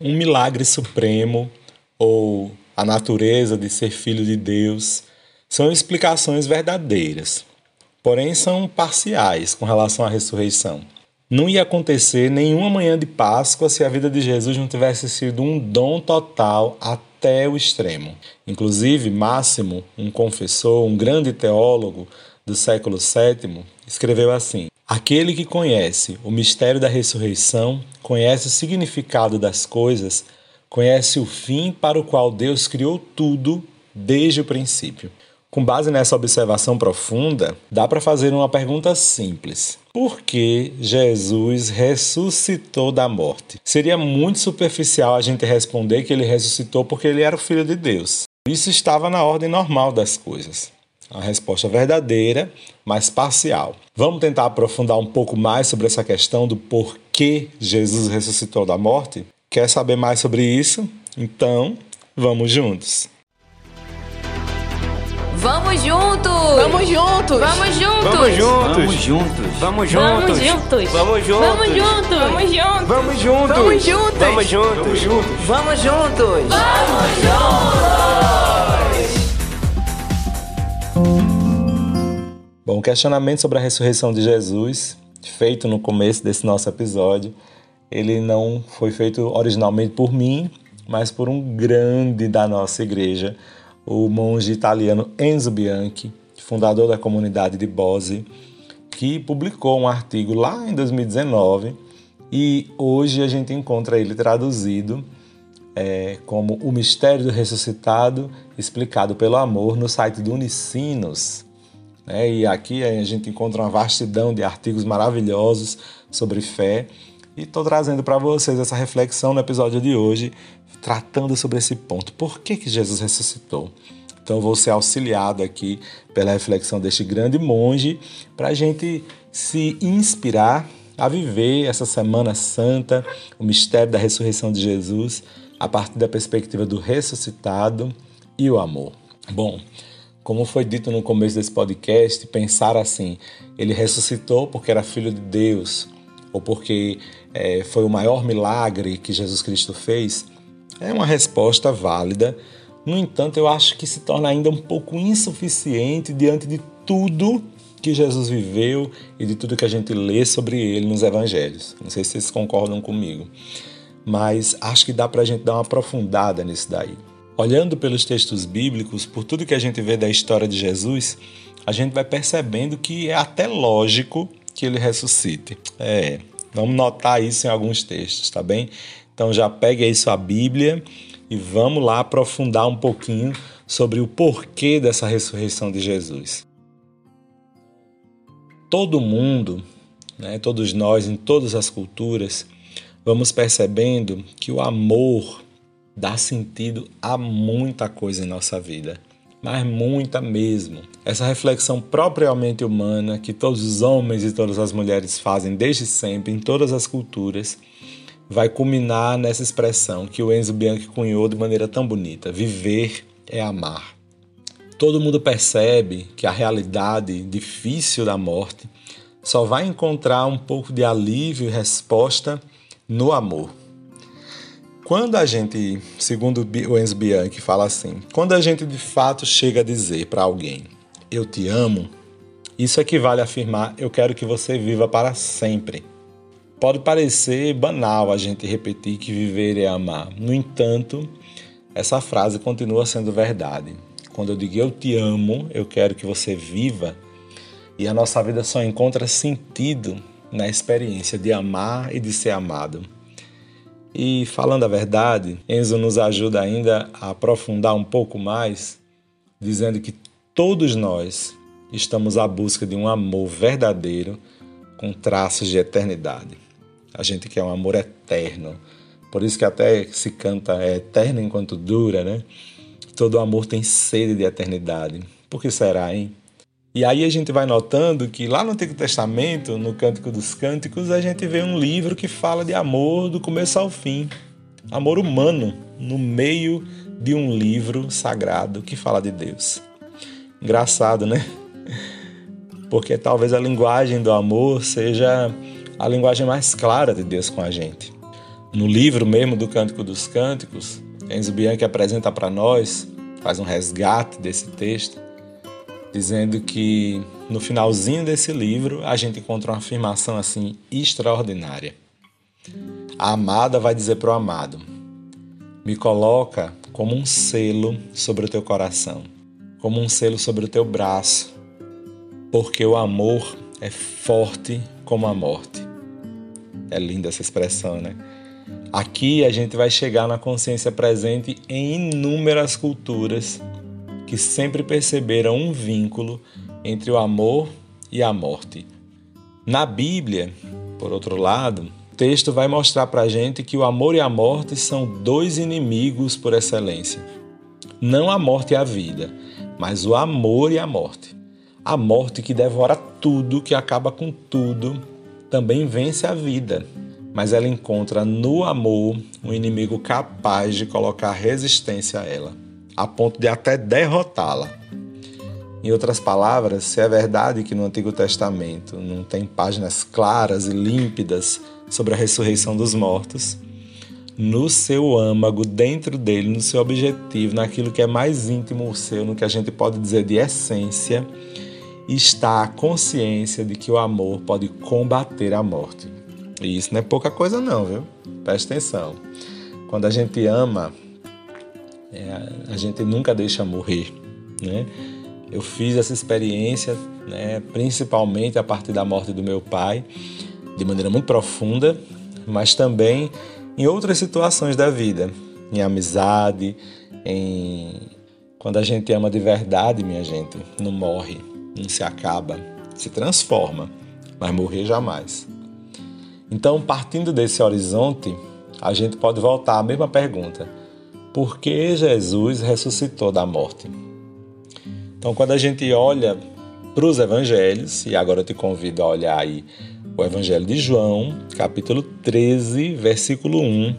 um milagre supremo ou a natureza de ser filho de Deus são explicações verdadeiras, porém são parciais com relação à ressurreição. Não ia acontecer nenhuma manhã de Páscoa se a vida de Jesus não tivesse sido um dom total até o extremo. Inclusive, Máximo, um confessor, um grande teólogo do século VII, escreveu assim: Aquele que conhece o mistério da ressurreição, conhece o significado das coisas, conhece o fim para o qual Deus criou tudo desde o princípio. Com base nessa observação profunda, dá para fazer uma pergunta simples: Por que Jesus ressuscitou da morte? Seria muito superficial a gente responder que ele ressuscitou porque ele era o Filho de Deus. Isso estava na ordem normal das coisas. A resposta verdadeira, mas parcial. Vamos tentar aprofundar um pouco mais sobre essa questão do porquê Jesus ressuscitou da morte? Quer saber mais sobre isso? Então, vamos juntos! Vamos juntos! Vamos juntos! Vamos juntos! Vamos juntos! Vamos juntos! Vamos juntos! Vamos juntos! Vamos juntos! Vamos juntos! Vamos juntos! Vamos juntos! Vamos juntos! Vamos juntos! Vamos juntos! Bom, o questionamento sobre a ressurreição de Jesus, feito no começo desse nosso episódio, ele não foi feito originalmente por mim, mas por um grande da nossa igreja, o monge italiano Enzo Bianchi, fundador da comunidade de Bose, que publicou um artigo lá em 2019 e hoje a gente encontra ele traduzido é, como O Mistério do Ressuscitado Explicado pelo Amor no site do Unicinos. É, e aqui a gente encontra uma vastidão de artigos maravilhosos sobre fé e estou trazendo para vocês essa reflexão no episódio de hoje, tratando sobre esse ponto. Por que, que Jesus ressuscitou? Então, vou ser auxiliado aqui pela reflexão deste grande monge para a gente se inspirar a viver essa Semana Santa, o mistério da ressurreição de Jesus, a partir da perspectiva do ressuscitado e o amor. Bom, como foi dito no começo desse podcast, pensar assim, ele ressuscitou porque era filho de Deus, ou porque é, foi o maior milagre que Jesus Cristo fez, é uma resposta válida. No entanto, eu acho que se torna ainda um pouco insuficiente diante de tudo que Jesus viveu e de tudo que a gente lê sobre ele nos evangelhos. Não sei se vocês concordam comigo, mas acho que dá para a gente dar uma aprofundada nisso daí. Olhando pelos textos bíblicos, por tudo que a gente vê da história de Jesus, a gente vai percebendo que é até lógico que ele ressuscite. É, vamos notar isso em alguns textos, tá bem? Então já pegue aí sua Bíblia e vamos lá aprofundar um pouquinho sobre o porquê dessa ressurreição de Jesus. Todo mundo, né, todos nós, em todas as culturas, vamos percebendo que o amor dá sentido a muita coisa em nossa vida, mas muita mesmo. Essa reflexão propriamente humana que todos os homens e todas as mulheres fazem desde sempre, em todas as culturas, vai culminar nessa expressão que o Enzo Bianchi cunhou de maneira tão bonita: viver é amar. Todo mundo percebe que a realidade difícil da morte só vai encontrar um pouco de alívio e resposta no amor. Quando a gente, segundo o Enzo Bianchi, fala assim, quando a gente de fato chega a dizer para alguém, eu te amo, isso equivale a afirmar, eu quero que você viva para sempre. Pode parecer banal a gente repetir que viver é amar. No entanto, essa frase continua sendo verdade. Quando eu digo eu te amo, eu quero que você viva, e a nossa vida só encontra sentido na experiência de amar e de ser amado. E falando a verdade, Enzo nos ajuda ainda a aprofundar um pouco mais, dizendo que todos nós estamos à busca de um amor verdadeiro com traços de eternidade. A gente quer um amor eterno. Por isso que até se canta é eterno enquanto dura, né? Todo amor tem sede de eternidade. Por que será, hein? E aí a gente vai notando que lá no Antigo Testamento, no Cântico dos Cânticos, a gente vê um livro que fala de amor do começo ao fim. Amor humano no meio de um livro sagrado que fala de Deus. Engraçado, né? Porque talvez a linguagem do amor seja a linguagem mais clara de Deus com a gente. No livro mesmo do Cântico dos Cânticos, Enzo Bianchi apresenta para nós, faz um resgate desse texto, dizendo que no finalzinho desse livro a gente encontra uma afirmação assim extraordinária. A amada vai dizer para o amado: Me coloca como um selo sobre o teu coração, como um selo sobre o teu braço, porque o amor é forte como a morte. É linda essa expressão, né? Aqui a gente vai chegar na consciência presente em inúmeras culturas que sempre perceberam um vínculo entre o amor e a morte. Na Bíblia, por outro lado, o texto vai mostrar para a gente que o amor e a morte são dois inimigos por excelência. Não a morte e a vida, mas o amor e a morte. A morte que devora tudo, que acaba com tudo, também vence a vida, mas ela encontra no amor um inimigo capaz de colocar resistência a ela, a ponto de até derrotá-la. Em outras palavras, se é verdade que no Antigo Testamento não tem páginas claras e límpidas sobre a ressurreição dos mortos, no seu âmago, dentro dele, no seu objetivo, naquilo que é mais íntimo seu, no que a gente pode dizer de essência, está a consciência de que o amor pode combater a morte. E isso não é pouca coisa não, viu? Presta atenção. Quando a gente ama, é, a gente nunca deixa morrer, né? Eu fiz essa experiência, né, principalmente a partir da morte do meu pai, de maneira muito profunda, mas também em outras situações da vida, em amizade, em quando a gente ama de verdade, minha gente, não morre, não se acaba, se transforma, mas morrer jamais. Então, partindo desse horizonte, a gente pode voltar à mesma pergunta: por que Jesus ressuscitou da morte? Então, quando a gente olha para os evangelhos, e agora eu te convido a olhar aí o Evangelho de João, capítulo 13, versículo 1,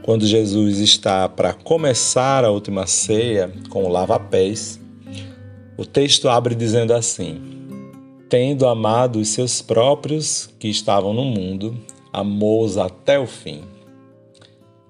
quando Jesus está para começar a última ceia com o lava-pés, o texto abre dizendo assim: Tendo amado os seus próprios que estavam no mundo, amou-os até o fim.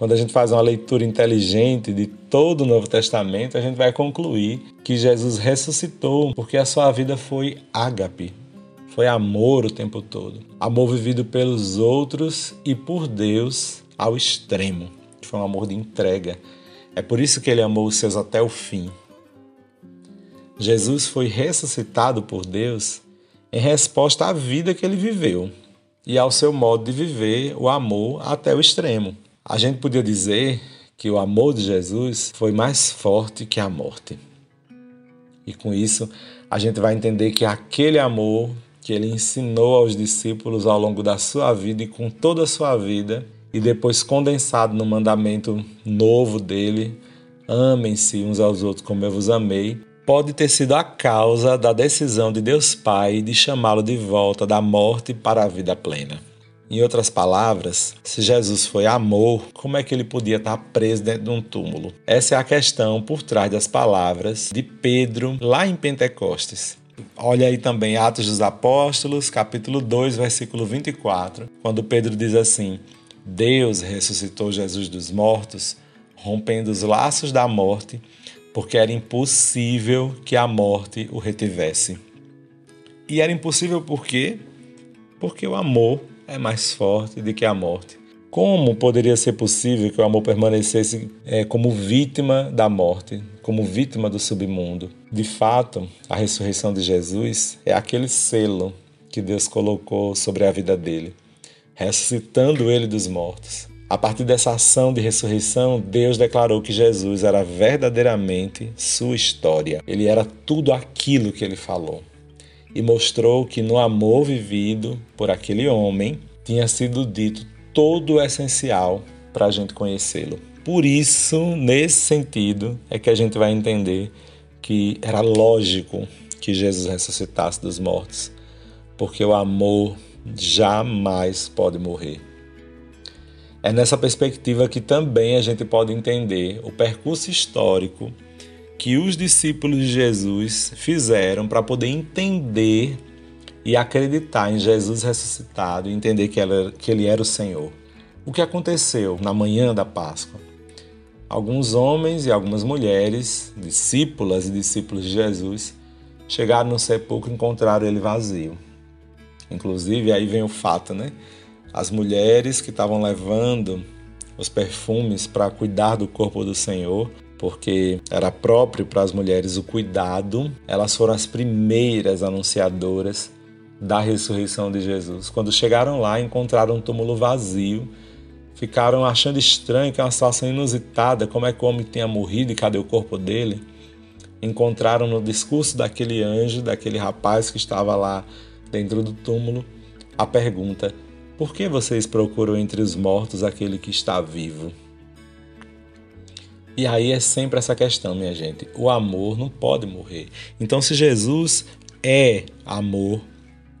Quando a gente faz uma leitura inteligente de todo o Novo Testamento, a gente vai concluir que Jesus ressuscitou porque a sua vida foi ágape, foi amor o tempo todo. Amor vivido pelos outros e por Deus ao extremo. Foi um amor de entrega. É por isso que ele amou os seus até o fim. Jesus foi ressuscitado por Deus em resposta à vida que ele viveu e ao seu modo de viver o amor até o extremo. A gente podia dizer que o amor de Jesus foi mais forte que a morte. E com isso, a gente vai entender que aquele amor que ele ensinou aos discípulos ao longo da sua vida e com toda a sua vida, e depois condensado no mandamento novo dele, amem-se uns aos outros como eu vos amei, pode ter sido a causa da decisão de Deus Pai de chamá-lo de volta da morte para a vida plena. Em outras palavras, se Jesus foi amor, como é que ele podia estar preso dentro de um túmulo? Essa é a questão por trás das palavras de Pedro lá em Pentecostes. Olha aí também Atos dos Apóstolos, capítulo 2, versículo 24, quando Pedro diz assim: Deus ressuscitou Jesus dos mortos, rompendo os laços da morte porque era impossível que a morte o retivesse. E era impossível por quê? Porque o amor é mais forte do que a morte. Como poderia ser possível que o amor permanecesse é, como vítima da morte, como vítima do submundo? De fato, a ressurreição de Jesus é aquele selo que Deus colocou sobre a vida dele, ressuscitando ele dos mortos. A partir dessa ação de ressurreição, Deus declarou que Jesus era verdadeiramente sua história. Ele era tudo aquilo que ele falou. E mostrou que no amor vivido por aquele homem tinha sido dito todo o essencial para a gente conhecê-lo. Por isso, nesse sentido, é que a gente vai entender que era lógico que Jesus ressuscitasse dos mortos, porque o amor jamais pode morrer. É nessa perspectiva que também a gente pode entender o percurso histórico que os discípulos de Jesus fizeram para poder entender e acreditar em Jesus ressuscitado e entender que ele, era o Senhor. O que aconteceu na manhã da Páscoa? Alguns homens e algumas mulheres, discípulas e discípulos de Jesus, chegaram no sepulcro e encontraram ele vazio. Inclusive, aí vem o fato, né? As mulheres que estavam levando os perfumes para cuidar do corpo do Senhor, porque era próprio para as mulheres o cuidado, elas foram as primeiras anunciadoras da ressurreição de Jesus. Quando chegaram lá, encontraram um túmulo vazio, ficaram achando estranho que é uma situação inusitada, como é que o homem tinha morrido e cadê o corpo dele? Encontraram no discurso daquele anjo, daquele rapaz que estava lá dentro do túmulo, a pergunta: Por que vocês procuram entre os mortos aquele que está vivo? E aí é sempre essa questão, minha gente. O amor não pode morrer. Então, se Jesus é amor,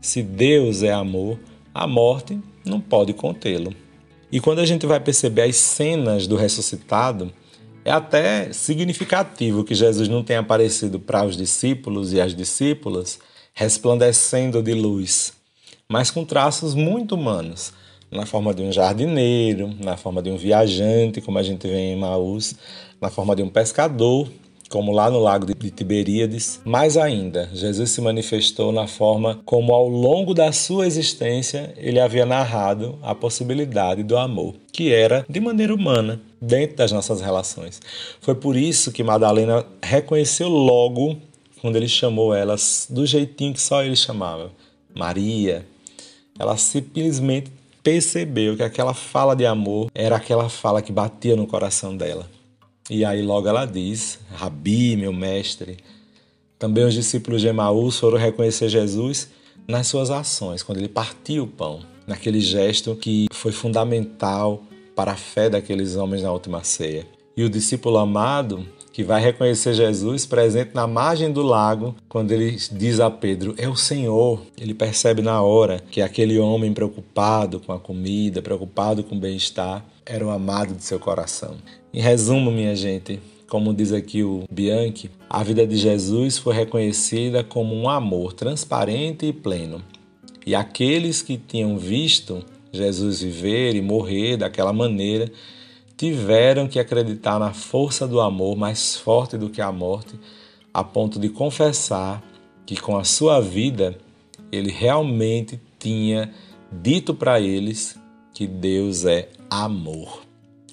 se Deus é amor, a morte não pode contê-lo. E quando a gente vai perceber as cenas do ressuscitado, é até significativo que Jesus não tenha aparecido para os discípulos e as discípulas resplandecendo de luz, mas com traços muito humanos, na forma de um jardineiro, na forma de um viajante, como a gente vê em Maús, na forma de um pescador, como lá no lago de Tiberíades. Mais ainda, Jesus se manifestou na forma como, ao longo da sua existência, ele havia narrado a possibilidade do amor, que era de maneira humana, dentro das nossas relações. Foi por isso que Madalena reconheceu logo quando ele chamou elas do jeitinho que só ele chamava, Maria. Ela simplesmente percebeu que aquela fala de amor era aquela fala que batia no coração dela. E aí logo ela diz: Rabi, meu mestre. Também os discípulos de Emaús foram reconhecer Jesus nas suas ações, quando ele partiu o pão, naquele gesto que foi fundamental para a fé daqueles homens na última ceia. E o discípulo amado que vai reconhecer Jesus presente na margem do lago, quando ele diz a Pedro: É o Senhor. Ele percebe na hora que aquele homem preocupado com a comida, preocupado com o bem-estar, era o amado de seu coração. Em resumo, minha gente, como diz aqui o Bianchi, a vida de Jesus foi reconhecida como um amor transparente e pleno. E aqueles que tinham visto Jesus viver e morrer daquela maneira tiveram que acreditar na força do amor mais forte do que a morte, a ponto de confessar que com a sua vida ele realmente tinha dito para eles que Deus é amor.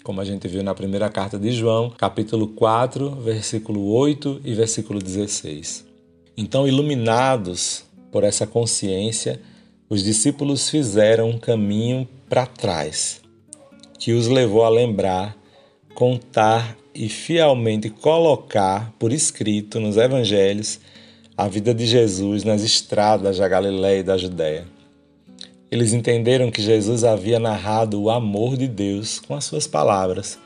Como a gente viu na primeira carta de João, capítulo 4, versículo 8 e versículo 16. Então, iluminados por essa consciência, os discípulos fizeram um caminho para trás que os levou a lembrar, contar e fielmente colocar por escrito nos evangelhos a vida de Jesus nas estradas da Galiléia e da Judéia. Eles entenderam que Jesus havia narrado o amor de Deus com as suas palavras,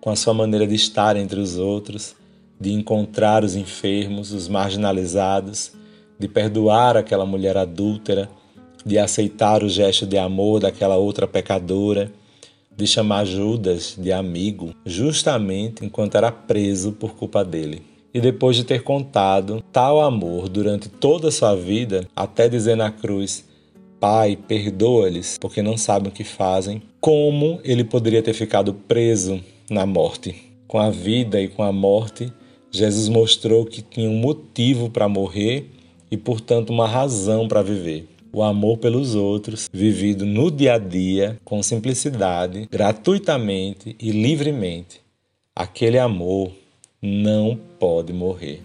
com a sua maneira de estar entre os outros, de encontrar os enfermos, os marginalizados, de perdoar aquela mulher adúltera, de aceitar o gesto de amor daquela outra pecadora de chamar Judas de amigo, justamente enquanto era preso por culpa dele. E depois de ter contado tal amor durante toda a sua vida, até dizer na cruz: Pai, perdoa-lhes, porque não sabem o que fazem, como ele poderia ter ficado preso na morte? Com a vida e com a morte, Jesus mostrou que tinha um motivo para morrer e, portanto, uma razão para viver o amor pelos outros, vivido no dia a dia, com simplicidade, gratuitamente e livremente. Aquele amor não pode morrer.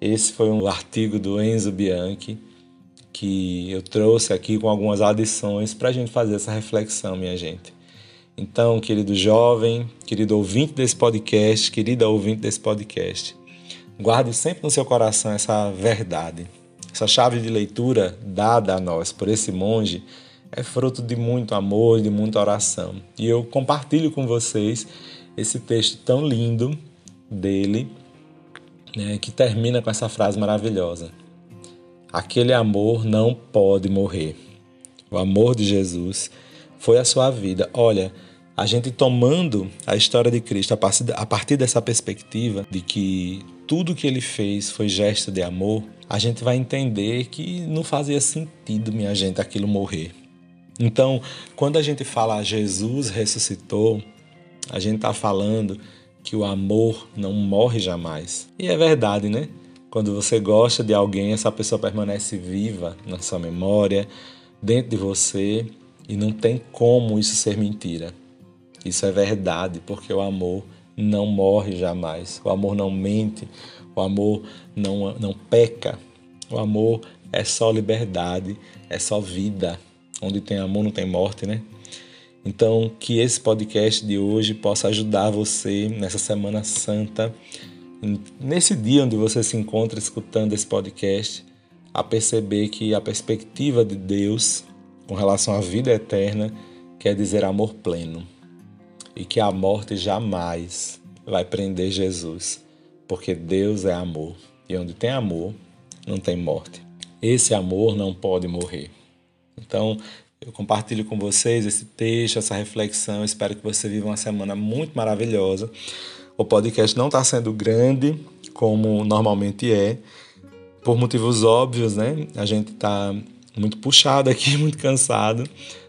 Esse foi um artigo do Enzo Bianchi que eu trouxe aqui com algumas adições para a gente fazer essa reflexão, minha gente. Então, querido jovem, querido ouvinte desse podcast, querida ouvinte desse podcast, guarde sempre no seu coração essa verdade. Essa chave de leitura dada a nós por esse monge é fruto de muito amor, de muita oração. E eu compartilho com vocês esse texto tão lindo dele, né, que termina com essa frase maravilhosa: Aquele amor não pode morrer. O amor de Jesus foi a sua vida. Olha, a gente tomando a história de Cristo a partir, dessa perspectiva de que tudo que ele fez foi gesto de amor, a gente vai entender que não fazia sentido, minha gente, aquilo morrer. Então, quando a gente fala Jesus ressuscitou, a gente está falando que o amor não morre jamais. E é verdade, né? Quando você gosta de alguém, essa pessoa permanece viva na sua memória, dentro de você, e não tem como isso ser mentira. Isso é verdade, porque o amor não morre jamais. O amor não mente, o amor não, não peca. O amor é só liberdade, é só vida. Onde tem amor não tem morte, né? Então, que esse podcast de hoje possa ajudar você nessa Semana Santa, nesse dia onde você se encontra escutando esse podcast, a perceber que a perspectiva de Deus com relação à vida eterna quer dizer amor pleno e que a morte jamais vai prender Jesus, porque Deus é amor e onde tem amor não tem morte. Esse amor não pode morrer. Então, eu compartilho com vocês esse texto, essa reflexão. Espero que você viva uma semana muito maravilhosa. O podcast não está sendo grande, como normalmente é, por motivos óbvios, né? A gente está muito puxado aqui, muito cansado.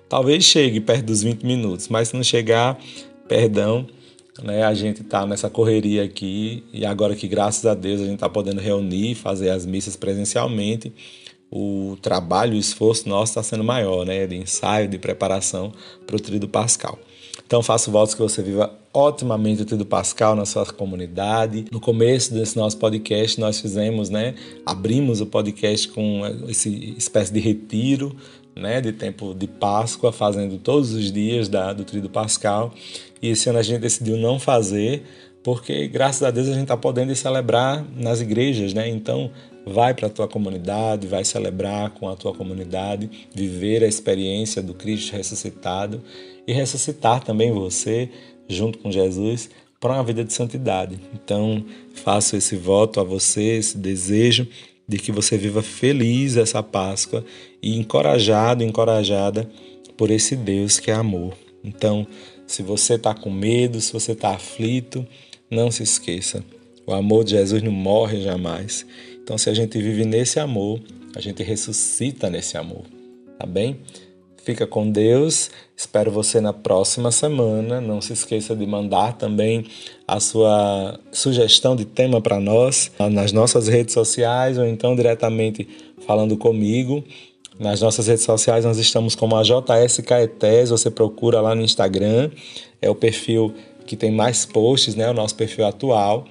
Talvez chegue perto dos 20 minutos, mas se não chegar, perdão, né? A gente está nessa correria aqui e agora que graças a Deus a gente está podendo reunir, fazer as missas presencialmente, o trabalho, o esforço nosso está sendo maior, né? De ensaio, de preparação para o Tríduo Pascal. Então faço votos que você viva otimamente o Tríduo Pascal na sua comunidade. No começo desse nosso podcast nós fizemos, né? Abrimos o podcast com esse espécie de retiro, né? De tempo de Páscoa, fazendo todos os dias da, do Tríduo Pascal. E esse ano a gente decidiu não fazer porque graças a Deus a gente está podendo celebrar nas igrejas, né? Então vai para a tua comunidade, vai celebrar com a tua comunidade, viver a experiência do Cristo ressuscitado e ressuscitar também você junto com Jesus para uma vida de santidade. Então faço esse voto a você, esse desejo de que você viva feliz essa Páscoa e encorajado, encorajada por esse Deus que é amor. Então, se você está com medo, se você está aflito, não se esqueça, o amor de Jesus não morre jamais. Então, se a gente vive nesse amor, a gente ressuscita nesse amor, tá bem? Fica com Deus. Espero você na próxima semana. Não se esqueça de mandar também a sua sugestão de tema para nós nas nossas redes sociais ou então diretamente falando comigo. Nas nossas redes sociais nós estamos como a JS Caetés, você procura lá no Instagram, é o perfil que tem mais posts, né? O nosso perfil atual.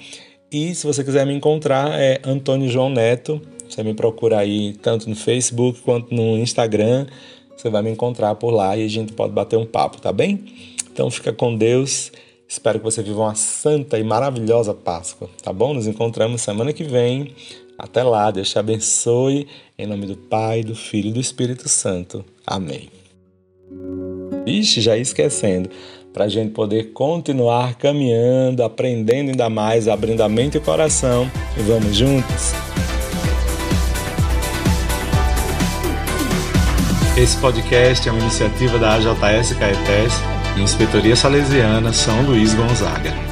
E se você quiser me encontrar, é Antônio João Neto. Você me procura aí tanto no Facebook quanto no Instagram. Você vai me encontrar por lá e a gente pode bater um papo, tá bem? Então fica com Deus. Espero que você viva uma santa e maravilhosa Páscoa, tá bom? Nos encontramos semana que vem. Até lá, Deus te abençoe. Em nome do Pai, do Filho e do Espírito Santo. Amém. Ixi, já ia esquecendo para a gente poder continuar caminhando, aprendendo ainda mais, abrindo a mente e o coração. E vamos juntos? Esse podcast é uma iniciativa da AJS Caetés e Inspetoria Salesiana São Luís Gonzaga.